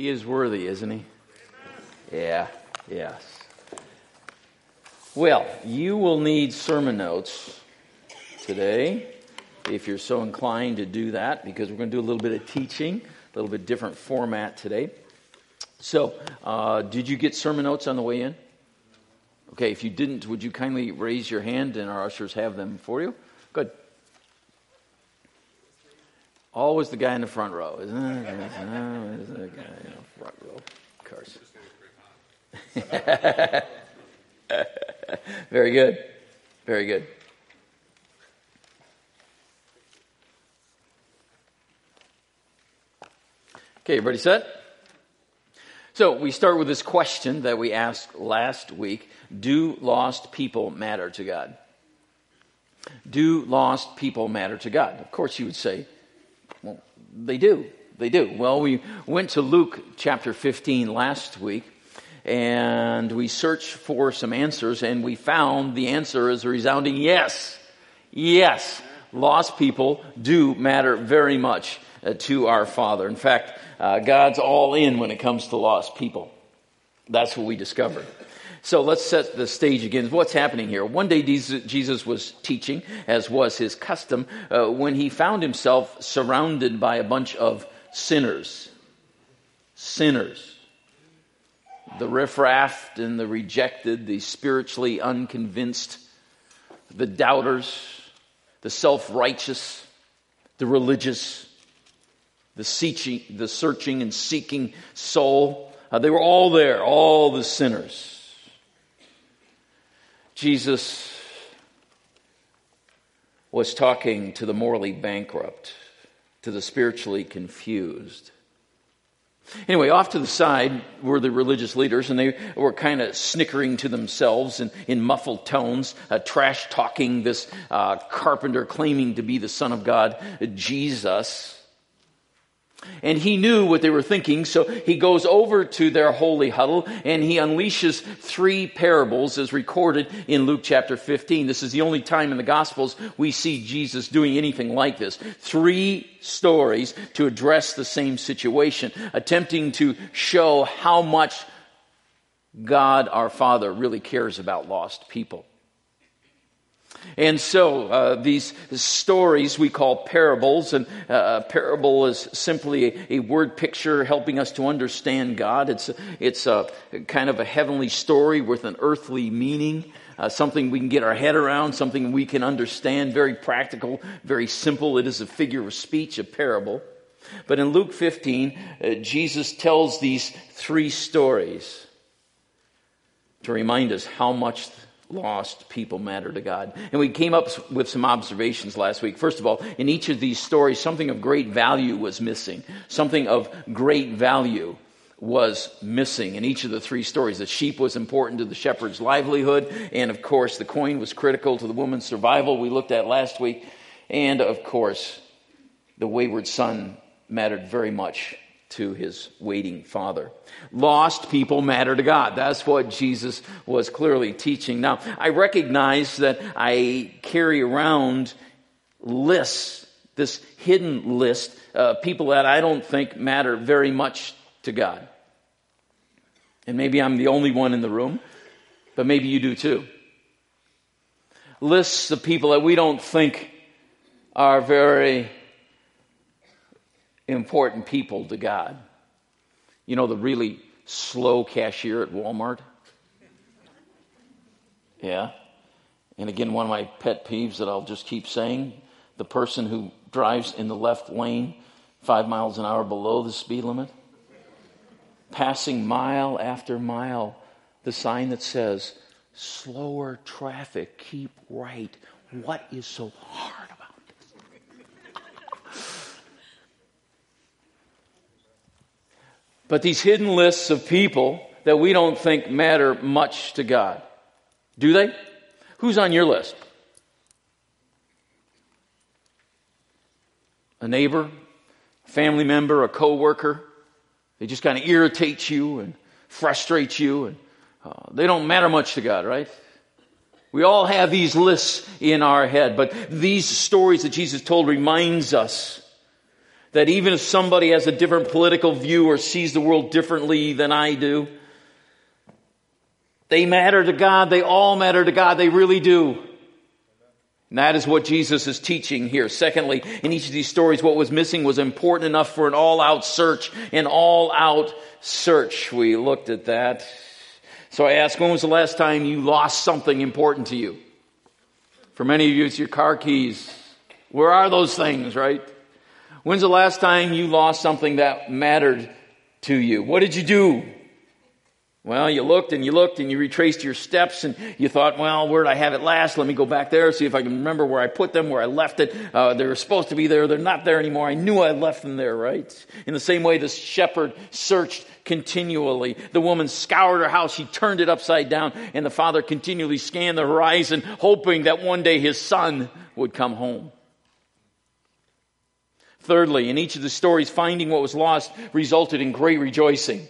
He is worthy, isn't he? Yeah, yes. Well, you will need sermon notes today if you're so inclined to do that because we're going to do a little bit of teaching, a little bit different format today. So, uh, did you get sermon notes on the way in? Okay, if you didn't, would you kindly raise your hand and our ushers have them for you? Good. Always the guy in the front row, isn't it? Always the guy in the front row. Of course. Very good. Very good. Okay, everybody set? So we start with this question that we asked last week Do lost people matter to God? Do lost people matter to God? Of course, you would say, they do. They do. Well, we went to Luke chapter 15 last week and we searched for some answers and we found the answer is a resounding yes. Yes. Lost people do matter very much uh, to our Father. In fact, uh, God's all in when it comes to lost people. That's what we discovered. So let's set the stage again. What's happening here? One day Jesus was teaching, as was his custom, uh, when he found himself surrounded by a bunch of sinners. Sinners. The riffraff and the rejected, the spiritually unconvinced, the doubters, the self righteous, the religious, the the searching and seeking soul. Uh, they were all there, all the sinners. Jesus was talking to the morally bankrupt, to the spiritually confused. Anyway, off to the side were the religious leaders, and they were kind of snickering to themselves in, in muffled tones, uh, trash talking this uh, carpenter claiming to be the Son of God, Jesus. And he knew what they were thinking, so he goes over to their holy huddle and he unleashes three parables as recorded in Luke chapter 15. This is the only time in the Gospels we see Jesus doing anything like this. Three stories to address the same situation, attempting to show how much God our Father really cares about lost people. And so uh, these stories we call parables, and uh, a parable is simply a, a, word picture helping us to understand God. It's it's a kind of a heavenly story with an earthly meaning, uh, something we can get our head around, something we can understand. Very practical, very simple. It is a figure of speech, a parable. But in Luke 15, uh, Jesus tells these three stories to remind us how much lost people matter to God. And we came up with some observations last week. First of all, in each of these stories, something of great value was missing. Something of great value was missing in each of the three stories. The sheep was important to the shepherd's livelihood, and of course, the coin was critical to the woman's survival, we looked at last week. And of course, the wayward son mattered very much to his waiting father. Lost people matter to God. That's what Jesus was clearly teaching. Now, I recognize that I carry around lists, this hidden list, uh, people that I don't think matter very much to God. And maybe I'm the only one in the room, but maybe you do too. Lists of people that we don't think are very important people to God. You know, the really slow cashier at Walmart? Yeah. And again, one of my pet peeves that I'll just keep saying the person who drives in the left lane five miles an hour below the speed limit, passing mile after mile the sign that says, slower traffic, keep right. What is so hard But these hidden lists of people that we don't think matter much to God. Do they? Who's on your list? A neighbor, a family member, a coworker. They just kind of irritate you and frustrate you, and uh, they don't matter much to God, right? We all have these lists in our head, but these stories that Jesus told reminds us That even if somebody has a different political view or sees the world differently than I do, they matter to God. They all matter to God. They really do. And that is what Jesus is teaching here. Secondly, in each of these stories, what was missing was important enough for an all out search. An all out search. We looked at that. So I asked, when was the last time you lost something important to you? For many of you, it's your car keys. Where are those things, right? When's the last time you lost something that mattered to you? What did you do? Well, you looked and you looked and you retraced your steps and you thought, well, where did I have it last? Let me go back there, see if I can remember where I put them, where I left it. Uh, they were supposed to be there. They're not there anymore. I knew I left them there, right? In the same way, the shepherd searched continually. The woman scoured her house. She turned it upside down and the father continually scanned the horizon, hoping that one day his son would come home. Thirdly, in each of the stories, finding what was lost resulted in great rejoicing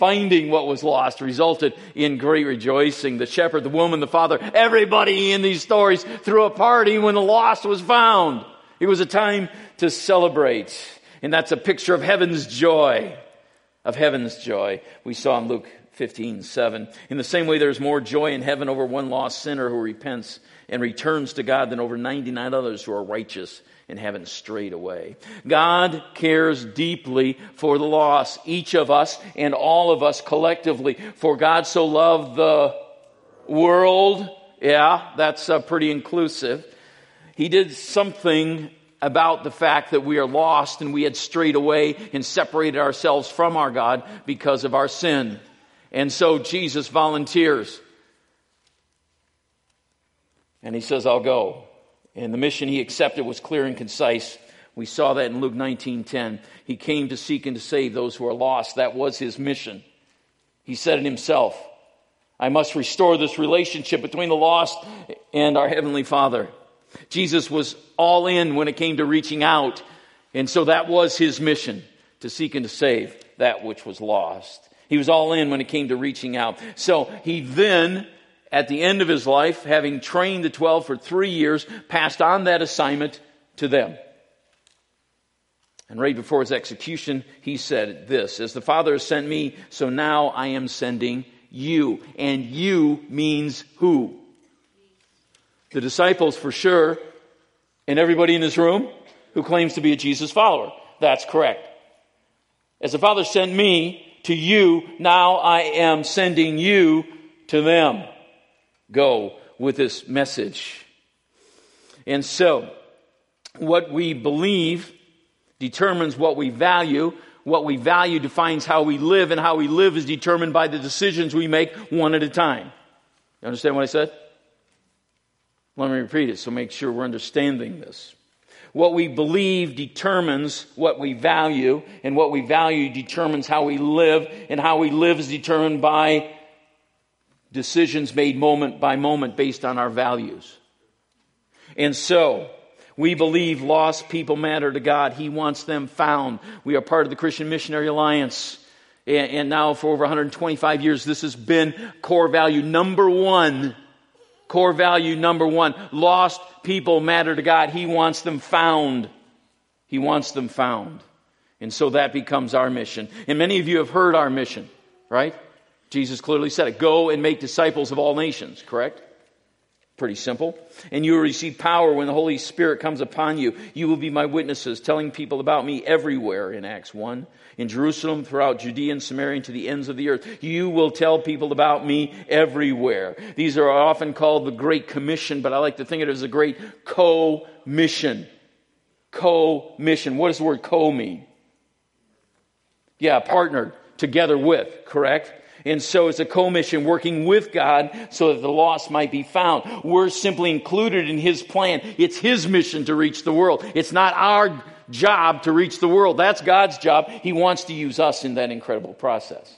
finding what was lost resulted in great rejoicing. The shepherd, the woman, the father, everybody in these stories threw a party when the lost was found. It was a time to celebrate. And that's a picture of heaven's joy. Of heaven's joy. We saw in Luke 15, 7. In the same way, there's more joy in heaven over one lost sinner who repents and returns to God than over 99 others who are righteous and haven't strayed away. God cares deeply for the lost, each of us and all of us collectively. For God so loved the world. Yeah, that's uh, pretty inclusive. He did something about the fact that we are lost and we had strayed away and separated ourselves from our God because of our sin. And so Jesus volunteers. And he says, I'll go. And the mission he accepted was clear and concise. We saw that in Luke 19:10. He came to seek and to save those who are lost. That was his mission. He said it himself. I must restore this relationship between the lost and our heavenly Father. Jesus was all in when it came to reaching out. And so that was his mission to seek and to save that which was lost. He was all in when it came to reaching out. So he then at the end of his life, having trained the 12 for three years, passed on that assignment to them. And right before his execution, he said this As the Father has sent me, so now I am sending you. And you means who? The disciples, for sure, and everybody in this room who claims to be a Jesus follower. That's correct. As the Father sent me to you, now I am sending you to them go with this message. And so, what we believe determines what we value. What we value defines how we live, and how we live is determined by the decisions we make one at a time. You understand what I said? Let me repeat it so make sure we're understanding this. What we believe determines what we value, and what we value determines how we live, and how we live is determined by decisions made moment by moment based on our values. And so, we believe lost people matter to God. He wants them found. We are part of the Christian Missionary Alliance. And, now, for over 125 years, this has been core value number one. Core value number one. Lost people matter to God. He wants them found. He wants them found. And so that becomes our mission. And many of you have heard our mission, right? Jesus clearly said it. Go and make disciples of all nations, correct? Pretty simple. And you will receive power when the Holy Spirit comes upon you. You will be my witnesses, telling people about me everywhere in Acts 1. In Jerusalem, throughout Judea and Samaria, and to the ends of the earth. You will tell people about me everywhere. These are often called the Great Commission, but I like to think of it as a great co-mission. Co-mission. What does the word co mean? Yeah, partnered, together with, correct? And so it's a commission working with God so that the lost might be found. We're simply included in His plan. It's His mission to reach the world. It's not our job to reach the world. That's God's job. He wants to use us in that incredible process.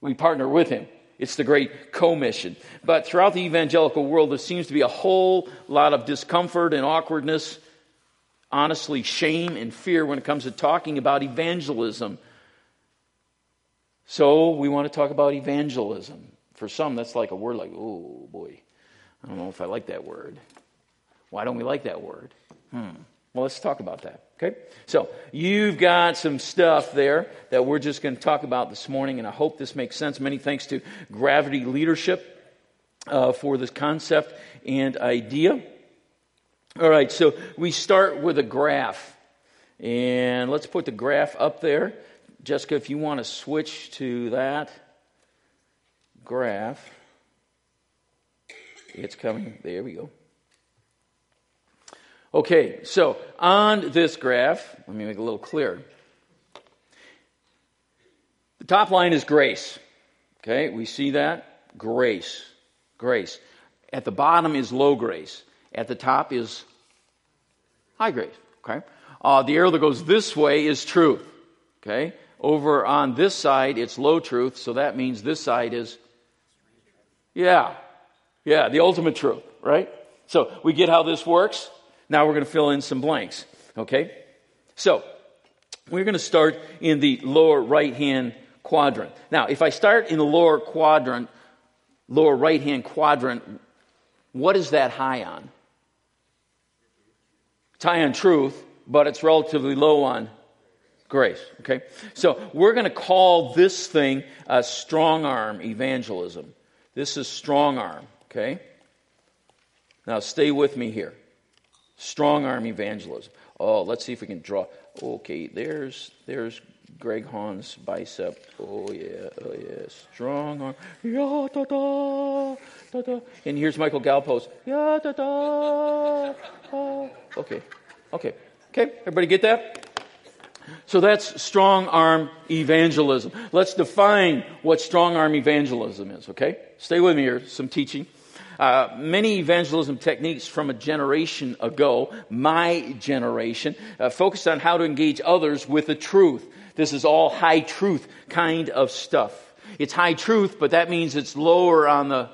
We partner with Him. It's the great commission. But throughout the evangelical world, there seems to be a whole lot of discomfort and awkwardness, honestly, shame and fear when it comes to talking about evangelism. So we want to talk about evangelism. For some, that's like a word like, oh boy, I don't know if I like that word. Why don't we like that word? Hmm. Well, let's talk about that, Okay? So, you've got some stuff there that we're just going to talk about this morning, and I hope this makes sense. Many thanks to Gravity Leadership uh, for this concept and idea. All right, so we start with a graph. And let's put the graph up there. Jessica, if you want to switch to that graph, it's coming. There we go. Okay, so on this graph, let me make it a little clearer. The top line is grace. Okay, we see that? Grace. Grace. At the bottom is low grace. At the top is high grace. Okay? Uh, the arrow that goes this way is truth. Okay? Over on this side, it's low truth, so that means this side is, yeah, yeah, the ultimate truth, right? So we get how this works. Now we're going to fill in some blanks. Okay? So, we're going to start in the lower right hand quadrant. Now, if I start in the lower quadrant, lower right hand quadrant, what is that high on? It's high on truth, but it's relatively low on grace. Okay? So, we're going to call this thing a strong arm evangelism. This is strong arm. Okay? Now, stay with me here. Strong arm evangelism. Oh, let's see if we can draw. Okay, there's there's Greg Hahn's bicep. Oh yeah, oh yeah, strong arm. Yeah, da, da, da, da. And here's Michael Galpo's. Yeah, da, da, da. Okay, okay, okay. Everybody get that? So that's strong arm evangelism. Let's define what strong arm evangelism is. Okay, stay with me here. Some teaching. Uh, many evangelism techniques from a generation ago, my generation, uh, focused on how to engage others with the truth. This is all high truth kind of stuff. It's high truth, but that means it's lower on the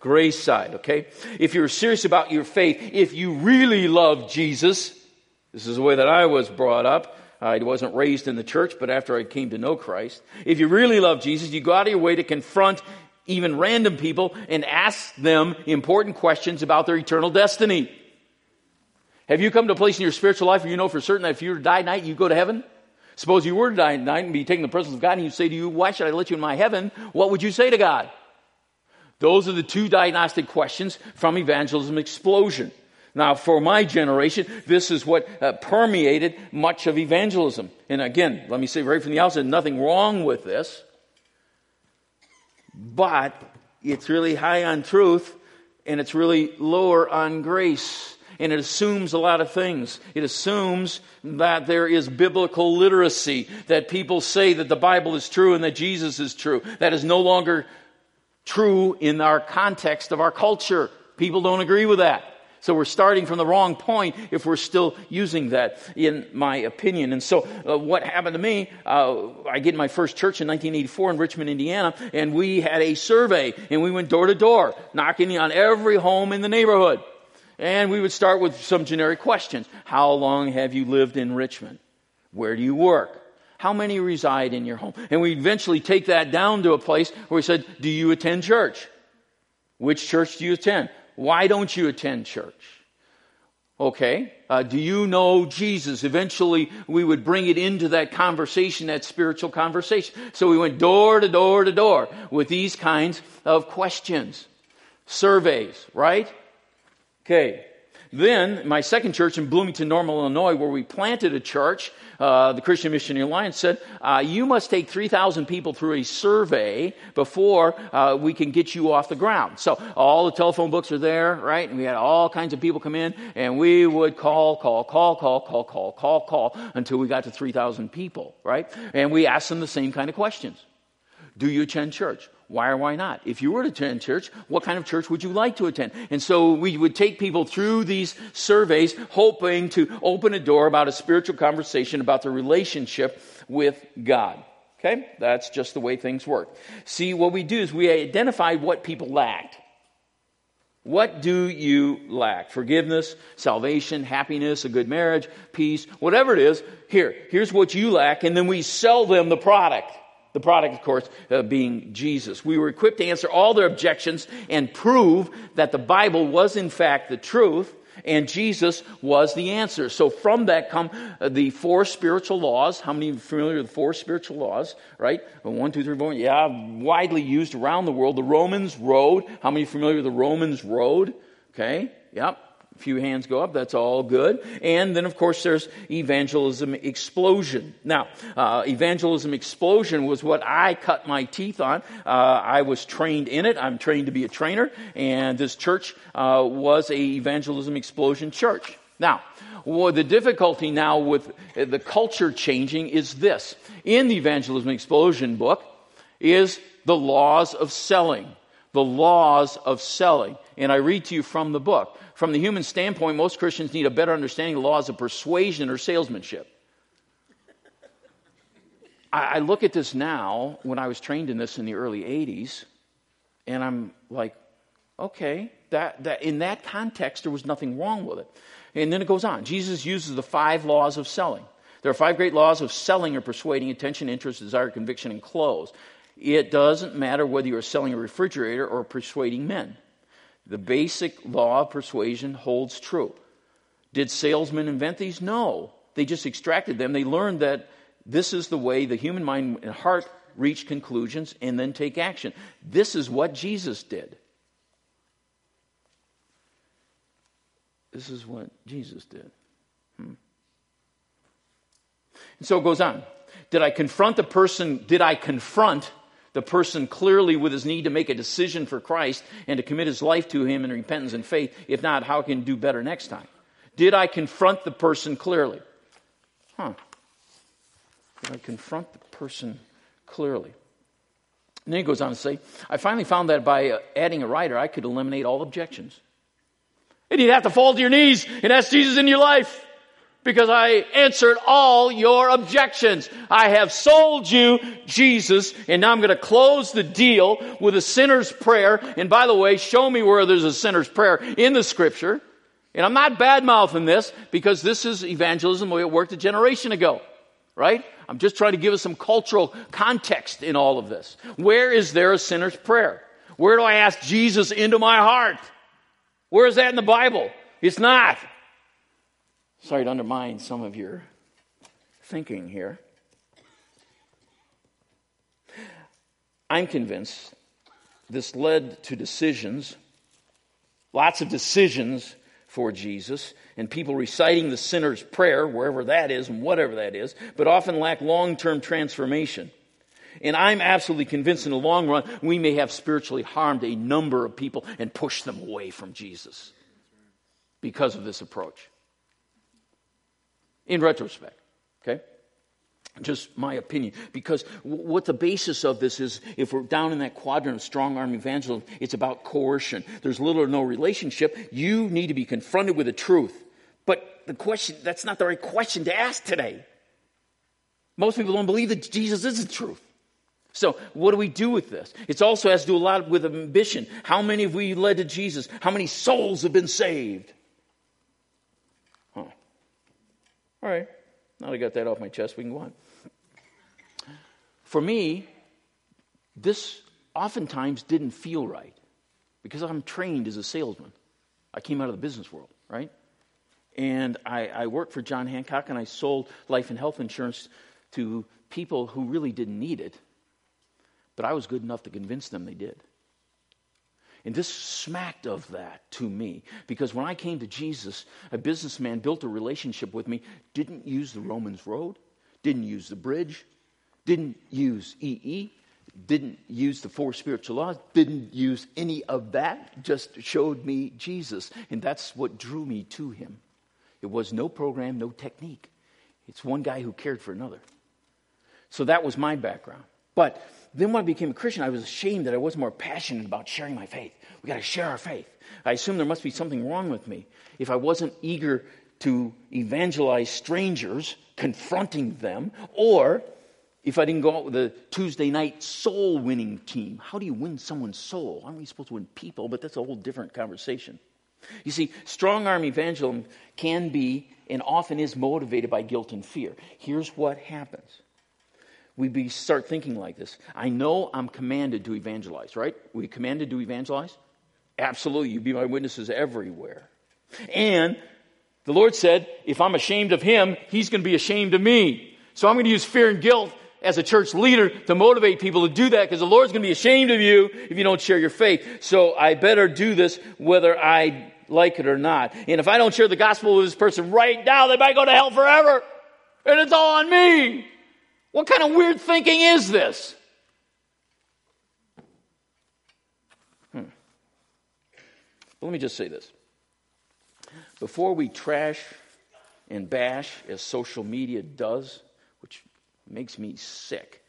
grace side, okay? If you're serious about your faith, if you really love Jesus, this is the way that I was brought up. Uh, I wasn't raised in the church, but after I came to know Christ, if you really love Jesus, you go out of your way to confront even random people, and ask them important questions about their eternal destiny. Have you come to a place in your spiritual life where you know for certain that if you were to die tonight, you go to heaven? Suppose you were to die tonight and be taking the presence of God, and you say to you, Why should I let you in my heaven? What would you say to God? Those are the two diagnostic questions from evangelism explosion. Now, for my generation, this is what uh, permeated much of evangelism. And again, let me say right from the outset, nothing wrong with this but it's really high on truth and it's really lower on grace. And it assumes a lot of things. It assumes that there is biblical literacy, that people say that the Bible is true and that Jesus is true. That is no longer true in our context of our culture. People don't agree with that. So we're starting from the wrong point if we're still using that, in my opinion. And so uh, what happened to me, uh, I get in my first church in 1984 in Richmond, Indiana, and we had a survey, and we went door to door, knocking on every home in the neighborhood. And we would start with some generic questions. How long have you lived in Richmond? Where do you work? How many reside in your home? And we eventually take that down to a place where we said, Do you attend church? Which church do you attend? Why don't you attend church? Okay. Uh, do you know Jesus? Eventually, we would bring it into that conversation, that spiritual conversation. So we went door to door to door with these kinds of questions. Surveys, right? Okay. Then, my second church in Bloomington, Normal, Illinois, where we planted a church, uh, the Christian Missionary Alliance said, uh, You must take 3,000 people through a survey before uh, we can get you off the ground. So, all the telephone books are there, right? And we had all kinds of people come in, and we would call, call, call, call, call, call, call, call until we got to 3,000 people, right? And we asked them the same kind of questions Do you attend church? Why or why not? If you were to attend church, what kind of church would you like to attend? And so we would take people through these surveys, hoping to open a door about a spiritual conversation about the relationship with God. Okay? That's just the way things work. See, what we do is we identify what people lacked. What do you lack? Forgiveness, salvation, happiness, a good marriage, peace, whatever it is. Here, here's what you lack, and then we sell them the product. The product, of course, uh, being Jesus. We were equipped to answer all their objections and prove that the Bible was, in fact, the truth. And Jesus was the answer. So from that come uh, the four spiritual laws. How many are familiar with the four spiritual laws? Right? One, two, three, four. Yeah, widely used around the world. The Romans Road. How many familiar with the Romans Road? Okay. Yep. Few hands go up. That's all good. And then, of course, there's evangelism explosion. Now, uh, evangelism explosion was what I cut my teeth on. Uh, I was trained in it. I'm trained to be a trainer. And this church uh, was a evangelism explosion church. Now, well, the difficulty now with the culture changing is this. In the evangelism explosion book is the laws of selling. The laws of selling. And I read to you from the book. From the human standpoint, most Christians need a better understanding of the laws of persuasion or salesmanship. I, I look at this now, when I was trained in this in the early 80s, and I'm like, okay, that, that, in that context, there was nothing wrong with it. And then it goes on. Jesus uses the five laws of selling. There are five great laws of selling or persuading attention, interest, desire, conviction, and close. It doesn't matter whether you're selling a refrigerator or persuading men. The basic law of persuasion holds true. Did salesmen invent these? No. They just extracted them. They learned that this is the way the human mind and heart reach conclusions and then take action. This is what Jesus did. This is what Jesus did. Hmm. And so it goes on. Did I confront the person? Did I confront the person clearly with his need to make a decision for Christ and to commit his life to him in repentance and faith. If not, how can do better next time? Did I confront the person clearly? Huh. Did I confront the person clearly? And then he goes on to say, I finally found that by uh, adding a writer, I could eliminate all objections. And you'd have to fall to your knees and ask Jesus in your life because I answered all your objections. I have sold you Jesus, and now I'm going to close the deal with a sinner's prayer. And by the way, show me where there's a sinner's prayer in the scripture. And I'm not bad mouthing this because this is evangelism the way it worked a generation ago, right? I'm just trying to give us some cultural context in all of this. Where is there a sinner's prayer? Where do I ask Jesus into my heart? Where is that in the Bible? It's not. Sorry to undermine some of your thinking here. I'm convinced this led to decisions, lots of decisions for Jesus, and people reciting the sinner's prayer, wherever that is and whatever that is, but often lack long term transformation. And I'm absolutely convinced in the long run, we may have spiritually harmed a number of people and pushed them away from Jesus because of this approach in retrospect. Okay? Just my opinion. Because what the basis of this is, if we're down in that quadrant of strong arm evangelism, it's about coercion. There's little or no relationship. You need to be confronted with the truth. But the question, that's not the right question to ask today. Most people don't believe that Jesus is the truth. So, what do we do with this? It also has to do a lot with ambition. How many have we led to Jesus? How many souls have been saved? All right, now I got that off my chest, we can go on. For me, this oftentimes didn't feel right because I'm trained as a salesman. I came out of the business world, right? And I, I worked for John Hancock and I sold life and health insurance to people who really didn't need it, but I was good enough to convince them they did. And this smacked of that to me because when I came to Jesus, a businessman built a relationship with me, didn't use the Romans road, didn't use the bridge, didn't use EE, didn't use the four spiritual laws, didn't use any of that, just showed me Jesus. And that's what drew me to him. It was no program, no technique. It's one guy who cared for another. So that was my background. But then when I became a Christian, I was ashamed that I wasn't more passionate about sharing my faith. We got to share our faith. I assume there must be something wrong with me if I wasn't eager to evangelize strangers, confronting them, or if I didn't go out with a Tuesday night soul winning team. How do you win someone's soul? Aren't we supposed to win people? But that's a whole different conversation. You see, strong arm evangelism can be and often is motivated by guilt and fear. Here's what happens we be, start thinking like this. I know I'm commanded to evangelize, right? We commanded to evangelize? Absolutely. You be my witnesses everywhere. And the Lord said, if I'm ashamed of him, he's going to be ashamed of me. So I'm going to use fear and guilt as a church leader to motivate people to do that because the Lord's going to be ashamed of you if you don't share your faith. So I better do this whether I like it or not. And if I don't share the gospel with this person right now, they might go to hell forever. And it's all on me. What kind of weird thinking is this? Let me just say this. Before we trash and bash as social media does, which makes me sick,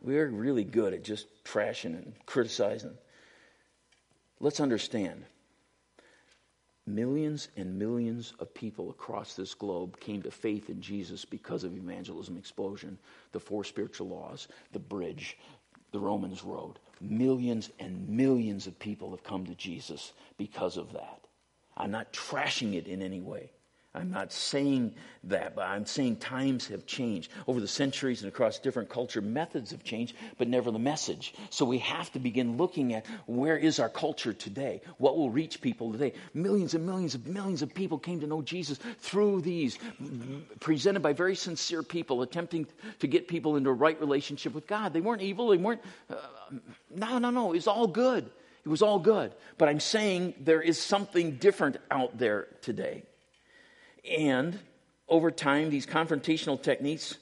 we're really good at just trashing and criticizing. Let's understand millions and millions of people across this globe came to faith in Jesus because of evangelism explosion, the four spiritual laws, the bridge, the Romans road. Millions and millions of people have come to Jesus because of that. I'm not trashing it in any way. I'm not saying that, but I'm saying times have changed. Over the centuries and across different culture, methods have changed, but never the message. So we have to begin looking at where is our culture today? What will reach people today? Millions and millions and millions of people came to know Jesus through these, presented by very sincere people, attempting to get people into a right relationship with God. They weren't evil, they weren't, uh, no, no, no, it's all good. It was all good. But I'm saying there is something different out there today. And over time, these confrontational techniques,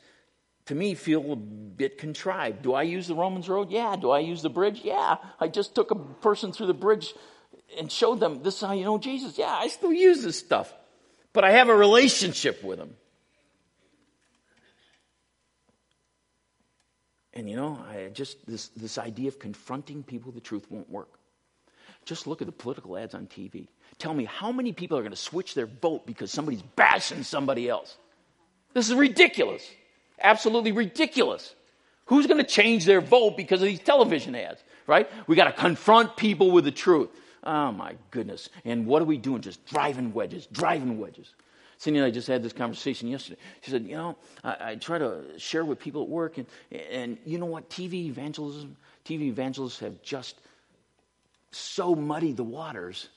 to me, feel a bit contrived. Do I use the Romans road? Yeah. Do I use the bridge? Yeah. I just took a person through the bridge and showed them this is how you know Jesus. Yeah, I still use this stuff. But I have a relationship with him. And you know, I just this this idea of confronting people the truth won't work. Just look at the political ads on TV. Tell me how many people are going to switch their vote because somebody's bashing somebody else? This is ridiculous. Absolutely ridiculous. Who's going to change their vote because of these television ads, right? We got to confront people with the truth. Oh my goodness. And what are we doing? Just driving wedges, driving wedges. Cindy and I just had this conversation yesterday. She said, You know, I, I, try to share with people at work, and, and you know what? TV evangelism, TV evangelists have just so muddied the waters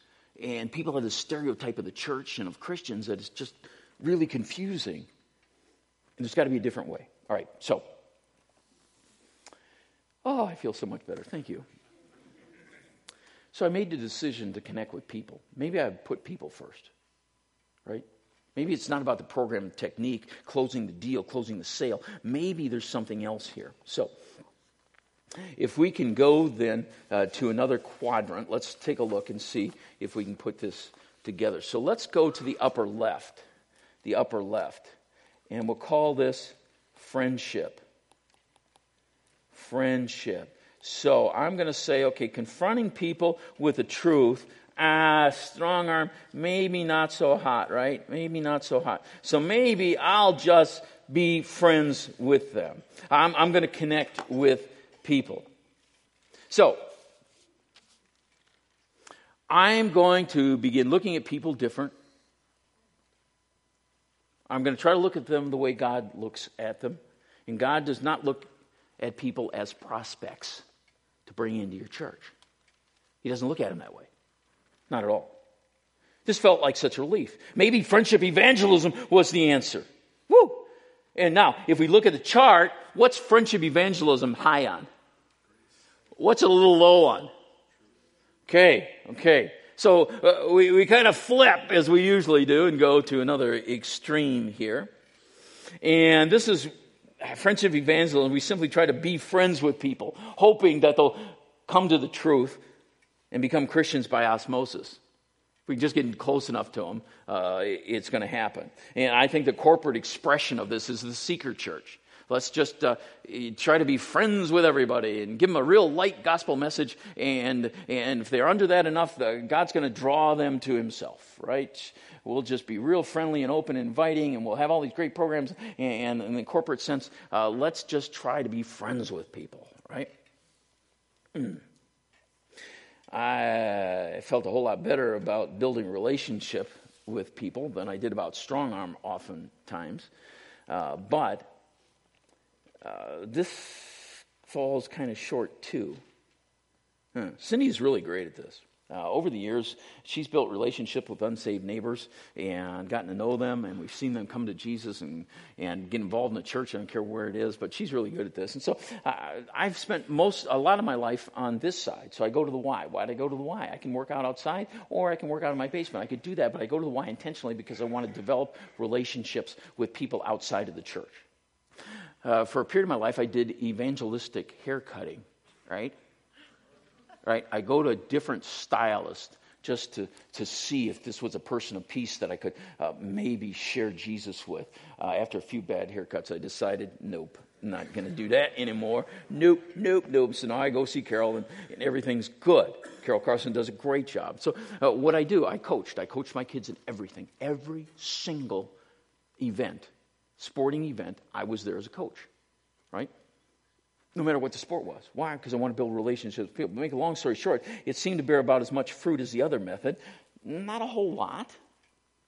and people have this stereotype of the church and of Christians that it's just really confusing. And there's got to be a different way. All right, so. Oh, I feel so much better. Thank you. So I made the decision to connect with people. Maybe I put people first, right? Maybe it's not about the program technique, closing the deal, closing the sale. Maybe there's something else here. So if we can go then uh, to another quadrant, let's take a look and see if we can put this together. So let's go to the upper left, the upper left, and we'll call this friendship. Friendship. So I'm going to say, okay, confronting people with the truth. Ah, strong arm, maybe not so hot, right? Maybe not so hot. So maybe I'll just be friends with them. I'm, I'm going to connect with people. So, I'm going to begin looking at people different. I'm going to try to look at them the way God looks at them. And God does not look at people as prospects to bring into your church. He doesn't look at them that way. Not at all. This felt like such a relief. Maybe friendship evangelism was the answer. Woo! And now, if we look at the chart, what's friendship evangelism high on? What's a little low on? Okay, okay. So uh, we, we kind of flip as we usually do and go to another extreme here. And this is friendship evangelism. We simply try to be friends with people, hoping that they'll come to the truth and become Christians by osmosis. If we just get close enough to them, uh, it's going to happen. And I think the corporate expression of this is the seeker church. Let's just uh, try to be friends with everybody and give them a real light gospel message. And, and if they're under that enough, God's going to draw them to Himself, right? We'll just be real friendly and open and inviting, and we'll have all these great programs. And, in the corporate sense, uh, let's just try to be friends with people, right? I felt a whole lot better about building relationship with people than I did about strong arm oftentimes. Uh, but uh, this falls kind of short too. Huh. Cindy's really great at this. uh, over the years, she's built relationship with unsaved neighbors and gotten to know them, and we've seen them come to Jesus and, and get involved in the church. I don't care where it is, but she's really good at this. And so uh, I've spent most a lot of my life on this side. So I go to the Y. Why do I go to the Y? I can work out outside, or I can work out in my basement. I could do that, but I go to the Y intentionally because I want to develop relationships with people outside of the church. Uh, for a period of my life, I did evangelistic haircutting, right? right? I go to a different stylist just to, to see if this was a person of peace that I could uh, maybe share Jesus with. Uh, after a few bad haircuts, I decided, nope, not going to do that anymore. Nope, nope, nope. So now I go see Carol, and, and everything's good. Carol Carson does a great job. So, uh, what I do, I coached. I coached my kids in everything, every single event, sporting event, I was there as a coach, right? no matter what the sport was. Why? Because I want to build relationships with people. Make a long story short, it seemed to bear about as much fruit as the other method. Not a whole lot.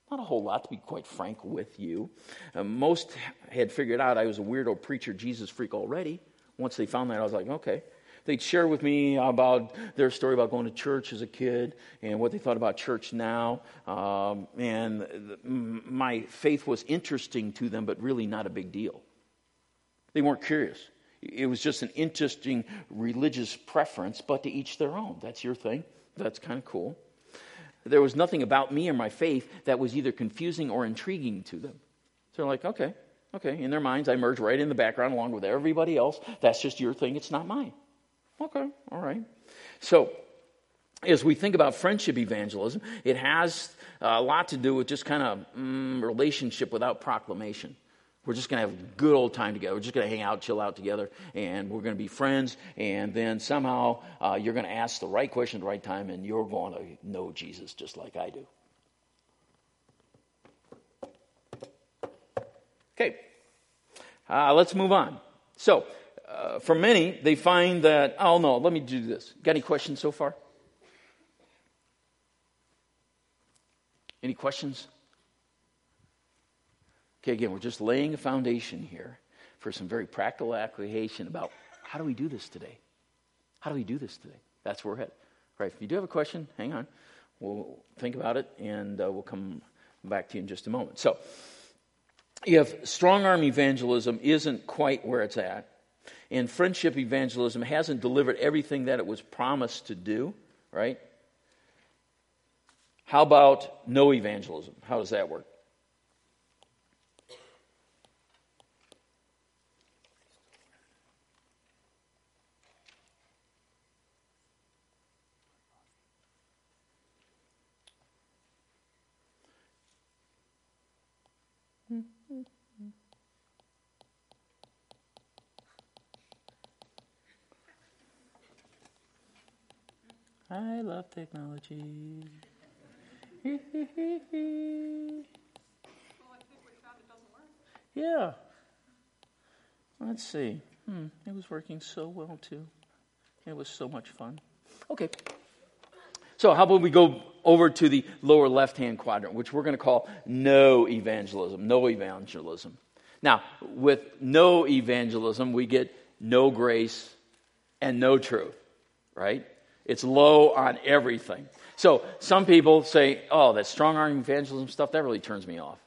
Not a whole lot, to be quite frank with you. Uh, most had figured out I was a weirdo preacher, Jesus freak already. Once they found that, I was like, okay. They'd share with me about their story about going to church as a kid and what they thought about church now. Um, and the, my faith was interesting to them, but really not a big deal. They weren't curious. It was just an interesting religious preference, but to each their own. That's your thing. That's kind of cool. There was nothing about me or my faith that was either confusing or intriguing to them. So they're like, okay, okay. In their minds, I merge right in the background along with everybody else. That's just your thing. It's not mine. Okay, all right. So, as we think about friendship evangelism, it has a lot to do with just kind of mm, relationship without proclamation. We're just going to have a good old time together. We're just going to hang out, chill out together, and we're going to be friends. And then somehow uh, you're going to ask the right question at the right time, and you're going to know Jesus just like I do. Okay, uh, let's move on. So, uh, for many, they find that, oh no, let me do this. Got any questions so far? Any questions? Okay, again, we're just laying a foundation here for some very practical application about how do we do this today? How do we do this today? That's where we're headed. Right, if you do have a question, hang on. We'll think about it and uh, we'll come back to you in just a moment. So, if strong arm evangelism isn't quite where it's at, and friendship evangelism hasn't delivered everything that it was promised to do, right? How about no evangelism? How does that work? I love yeah. Let's see. Hmm, it was working so well too. It was so much fun. Okay. So, how about we go over to the lower left hand quadrant, which we're going to call no evangelism? No evangelism. Now, with no evangelism, we get no grace and no truth, right? It's low on everything. So some people say, oh, that strong arm evangelism stuff, that really turns me off.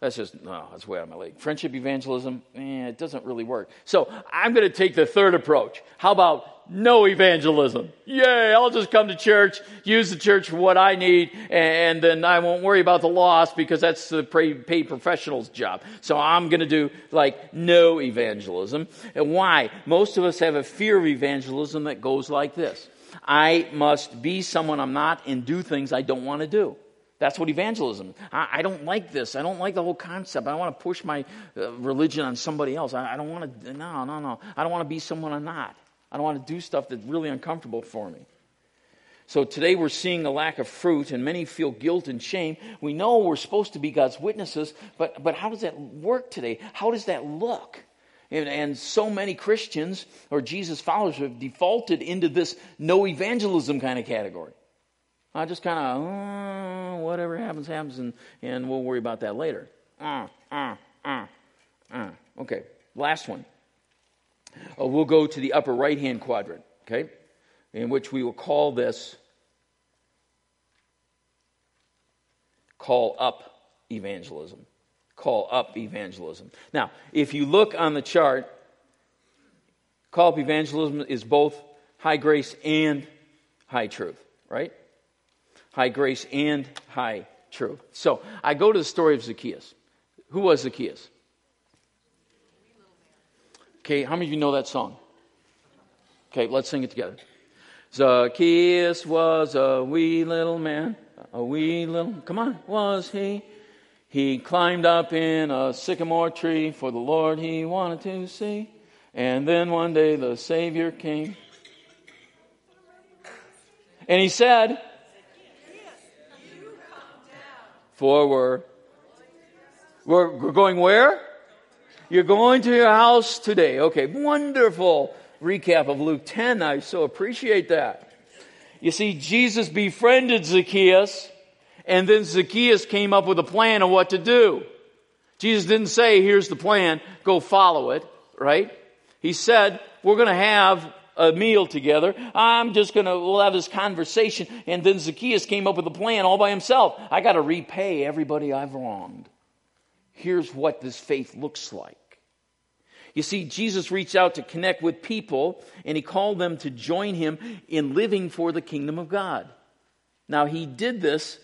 That's just, no, that's way out of my league. Friendship evangelism, eh, it doesn't really work. So I'm going to take the third approach. How about no evangelism? Yay, I'll just come to church, use the church for what I need, and then I won't worry about the loss because that's the paid professional's job. So I'm going to do like no evangelism. And why? Most of us have a fear of evangelism that goes like this I must be someone I'm not and do things I don't want to do. That's what evangelism. I, I, don't like this. I don't like the whole concept. I want to push my uh, religion on somebody else. I, I don't want to. No, no, no. I don't want to be someone I'm not. I don't want to do stuff that's really uncomfortable for me. So today we're seeing a lack of fruit, and many feel guilt and shame. We know we're supposed to be God's witnesses, but but how does that work today? How does that look? And, and, so many Christians or Jesus followers have defaulted into this no evangelism kind of category. I just kind of, uh, whatever happens, happens, and, and we'll worry about that later. Uh, uh, uh, uh. Okay, last one. Uh, we'll go to the upper right hand quadrant, okay? in which we will call this call up evangelism. Call up evangelism. Now, if you look on the chart, call up evangelism is both high grace and high truth, right? High grace and high truth. So I go to the story of Zacchaeus. Who was Zacchaeus? Okay, how many of you know that song? Okay, let's sing it together. Zacchaeus was a wee little man, a wee little, come on, was he? He climbed up in a sycamore tree for the Lord he wanted to see. And then one day the Savior came. And he said, For we're, we're, we're going where? You're going to your house today. Okay, wonderful recap of Luke 10. I so appreciate that. You see, Jesus befriended Zacchaeus, and then Zacchaeus came up with a plan of what to do. Jesus didn't say, here's the plan, go follow it, right? He said, we're going to have a meal together. I'm just going to, we'll have this conversation. And then Zacchaeus came up with a plan all by himself. I got to repay everybody I've wronged. Here's what this faith looks like. You see, Jesus reached out to connect with people and he called them to join him in living for the kingdom of God. Now, he did this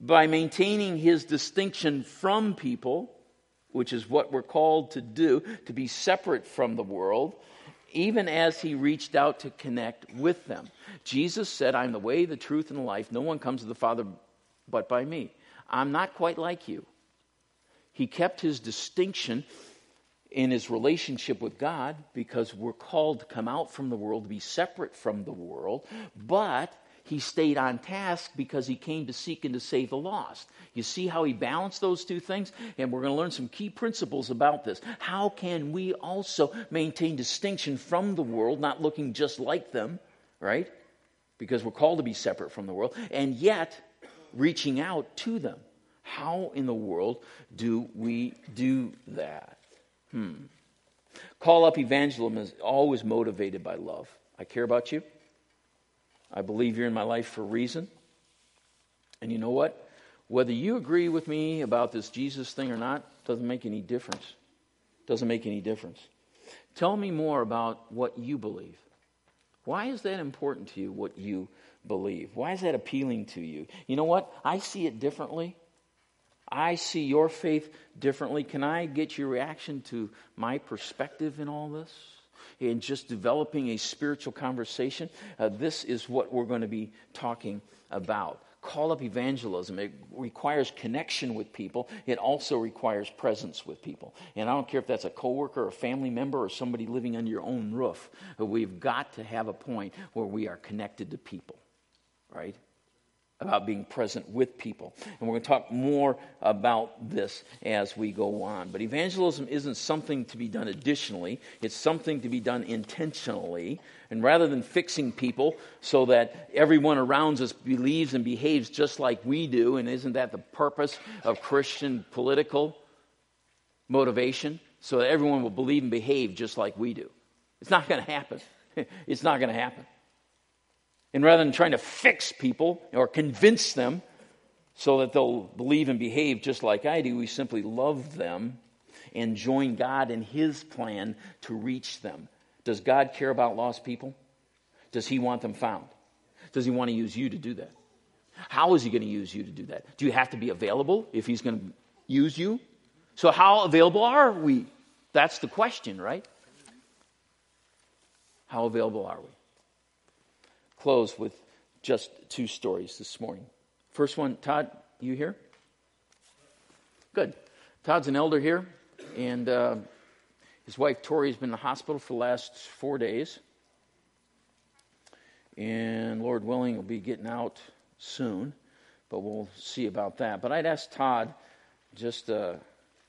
by maintaining his distinction from people, which is what we're called to do, to be separate from the world, even as he reached out to connect with them. Jesus said, I'm the way, the truth, and the life. No one comes to the Father but by me. I'm not quite like you. He kept his distinction in his relationship with God because we're called to come out from the world, to be separate from the world, but he stayed on task because he came to seek and to save the lost. You see how he balanced those two things? And we're going to learn some key principles about this. How can we also maintain distinction from the world, not looking just like them, right? Because we're called to be separate from the world, and yet reaching out to them. How in the world do we do that? Hmm. Call up evangelism is always motivated by love. I care about you. I believe you're in my life for a reason. And you know what? Whether you agree with me about this Jesus thing or not doesn't make any difference. Doesn't make any difference. Tell me more about what you believe. Why is that important to you, what you believe? Why is that appealing to you? You know what? I see it differently. I see your faith differently. Can I get your reaction to my perspective in all this? In just developing a spiritual conversation? Uh, this is what we're going to be talking about. Call up evangelism. It requires connection with people. It also requires presence with people. And I don't care if that's a coworker, a family member, or somebody living under your own roof. We've got to have a point where we are connected to people, right? About being present with people. And we're going to talk more about this as we go on. But evangelism isn't something to be done additionally, it's something to be done intentionally. And rather than fixing people so that everyone around us believes and behaves just like we do, and isn't that the purpose of Christian political motivation? So that everyone will believe and behave just like we do. It's not going to happen. it's not going to happen. And rather than trying to fix people or convince them so that they'll believe and behave just like I do, we simply love them and join God in His plan to reach them. Does God care about lost people? Does He want them found? Does He want to use you to do that? How is He going to use you to do that? Do you have to be available if He's going to use you? So, how available are we? That's the question, right? How available are we? Close with just two stories this morning. First one, Todd, you here? Good. Todd's an elder here, and uh, his wife Tori has been in the hospital for the last four days. And Lord willing, will be getting out soon, but we'll see about that. But I'd asked Todd just uh,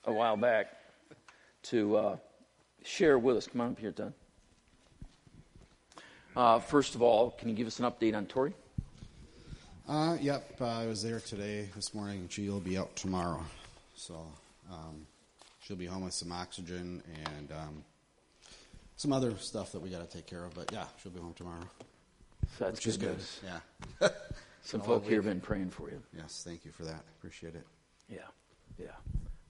a while back to uh, share with us. Come on up here, Todd. Uh, first of all, can you give us an update on Tori? Uh, yep, uh, I was there today, this morning. She'll be out tomorrow. So um, she'll be home with some oxygen and um, some other stuff that we got to take care of. But yeah, she'll be home tomorrow. So that's which is good good. news. Yeah. Some folk here have been praying for you. Yes, thank you for that. Appreciate it. Yeah, yeah.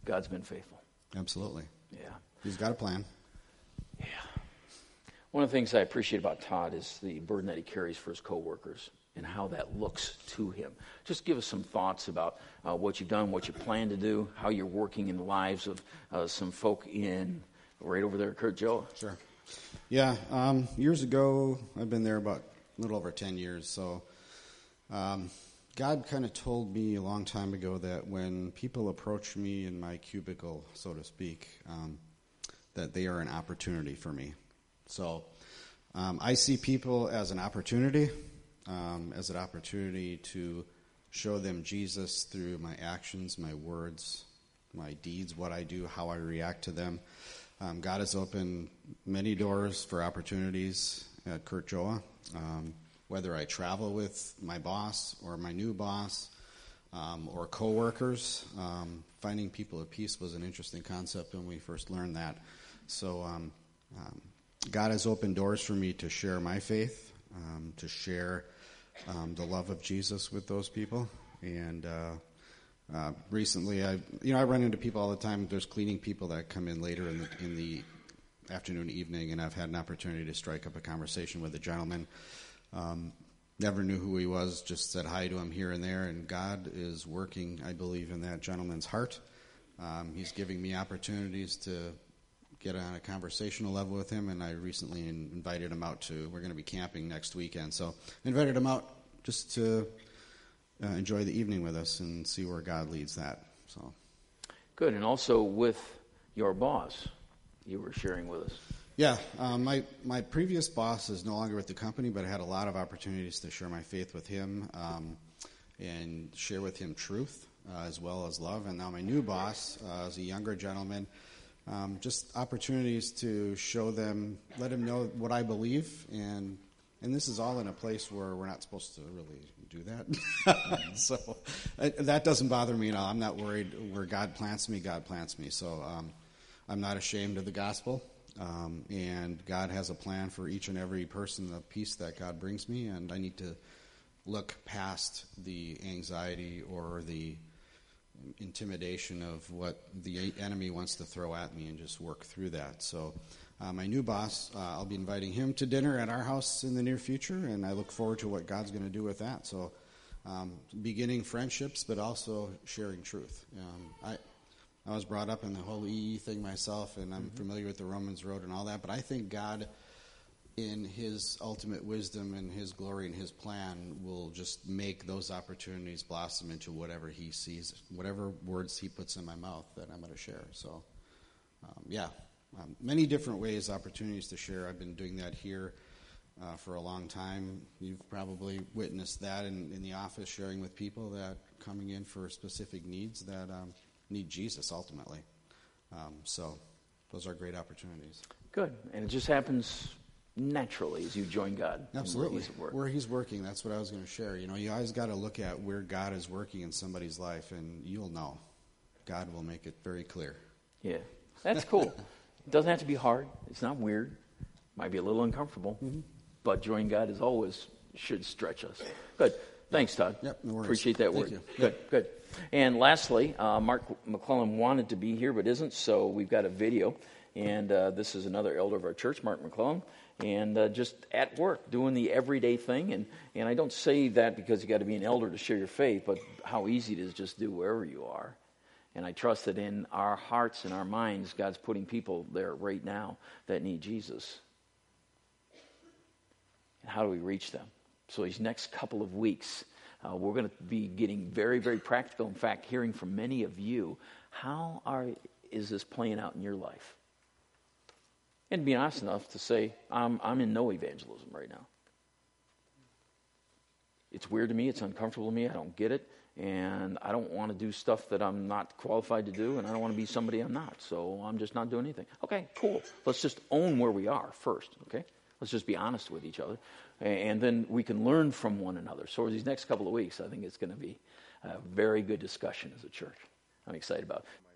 God's been faithful. Absolutely. Yeah, He's got a plan. yeah. One of the things I appreciate about Todd is the burden that he carries for his coworkers and how that looks to him. Just give us some thoughts about uh, what you've done, what you plan to do, how you're working in the lives of uh, some folk in right over there, Curt Joa. Sure. Yeah, um, years ago, I've been there about a little over 10 years. So, um, God kind of told me a long time ago that when people approach me in my cubicle, so to speak, um, that they are an opportunity for me. So, um, I see people as an opportunity, um, as an opportunity to show them Jesus through my actions, my words, my deeds, what I do, how I react to them. Um, God has opened many doors for opportunities at Curt Joa. Um, whether I travel with my boss or my new boss um, or coworkers, um, finding people of peace was an interesting concept when we first learned that. So um, um, God has opened doors for me to share my faith, um, to share um, the love of Jesus with those people, and. Uh, uh, recently, I you know I run into people all the time. There's cleaning people that come in later in the in the afternoon, evening, and I've had an opportunity to strike up a conversation with a gentleman. Um, never knew who he was. Just said hi to him here and there, and God is working, I believe, in that gentleman's heart. Um, he's giving me opportunities to get on a conversational level with him, and I recently in, invited him out to. We're going to be camping next weekend, so I invited him out just to uh, enjoy the evening with us and see where God leads that. So, Good, and also with your boss, you were sharing with us. yeah, um, my my previous boss is no longer with the company, but I had a lot of opportunities to share my faith with him um, and share with him truth uh, as well as love. And now my new boss uh, is a younger gentleman. Um, just opportunities to show them, let them know what I believe, and and this is all in a place where we're not supposed to really do that. so that doesn't bother me at all. I'm not worried. Where God plants me, God plants me. So um, I'm not ashamed of the gospel. Um, and God has a plan for each and every person, the peace that God brings me, and I need to look past the anxiety or the intimidation of what the enemy wants to throw at me and just work through that. So, uh, my new boss, uh, I'll be inviting him to dinner at our house in the near future, and I look forward to what God's going to do with that. So, um, beginning friendships, but also sharing truth. Um, I. I was brought up in the whole EE thing myself, and I'm familiar with the Romans Road and all that. But I think God, in His ultimate wisdom and His glory and His plan, will just make those opportunities blossom into whatever He sees, whatever words He puts in my mouth that I'm going to share. So, um, yeah, um, many different ways, opportunities to share. I've been doing that here uh, for a long time. You've probably witnessed that in, in the office, sharing with people that coming in for specific needs that um, need Jesus ultimately. Um, so, those are great opportunities. Good, and it just happens naturally as you join God. and where Absolutely. He's. Where he's working, that's what I was going to share. You know, you always got to look at where God is working in somebody's life, and you'll know. God will make it very clear. Yeah, that's cool. it doesn't have to be hard. It's not weird. Might be a little uncomfortable, Mm-hmm. but joining God is always should stretch us. Good. Thanks, Todd. Yep, no worries. Appreciate that Thank word. you. Good, good. And lastly, uh, Mark McClellan wanted to be here but isn't, so we've got a video. And uh, this is another elder of our church, Mark McClellan, and uh, just at work doing the everyday thing. And, and I don't say that because you got to be an elder to share your faith, but how easy it is just do wherever you are. And I trust that in our hearts and our minds, God's putting people there right now that need Jesus. And how do we reach them? So, these next couple of weeks, uh, we're going to be getting very, very practical. In fact, hearing from many of you, how are, is this playing out in your life? And be honest enough to say, I'm, I'm in no evangelism right now. It's weird to me, it's uncomfortable to me, I don't get it, and I don't want to do stuff that I'm not qualified to do, and I don't want to be somebody I'm not, so I'm just not doing anything. Okay, cool. Let's just own where we are first, okay? Let's just be honest with each other, and then we can learn from one another. So, over these next couple of weeks, I think it's going to be a very good discussion as a church. I'm excited about it.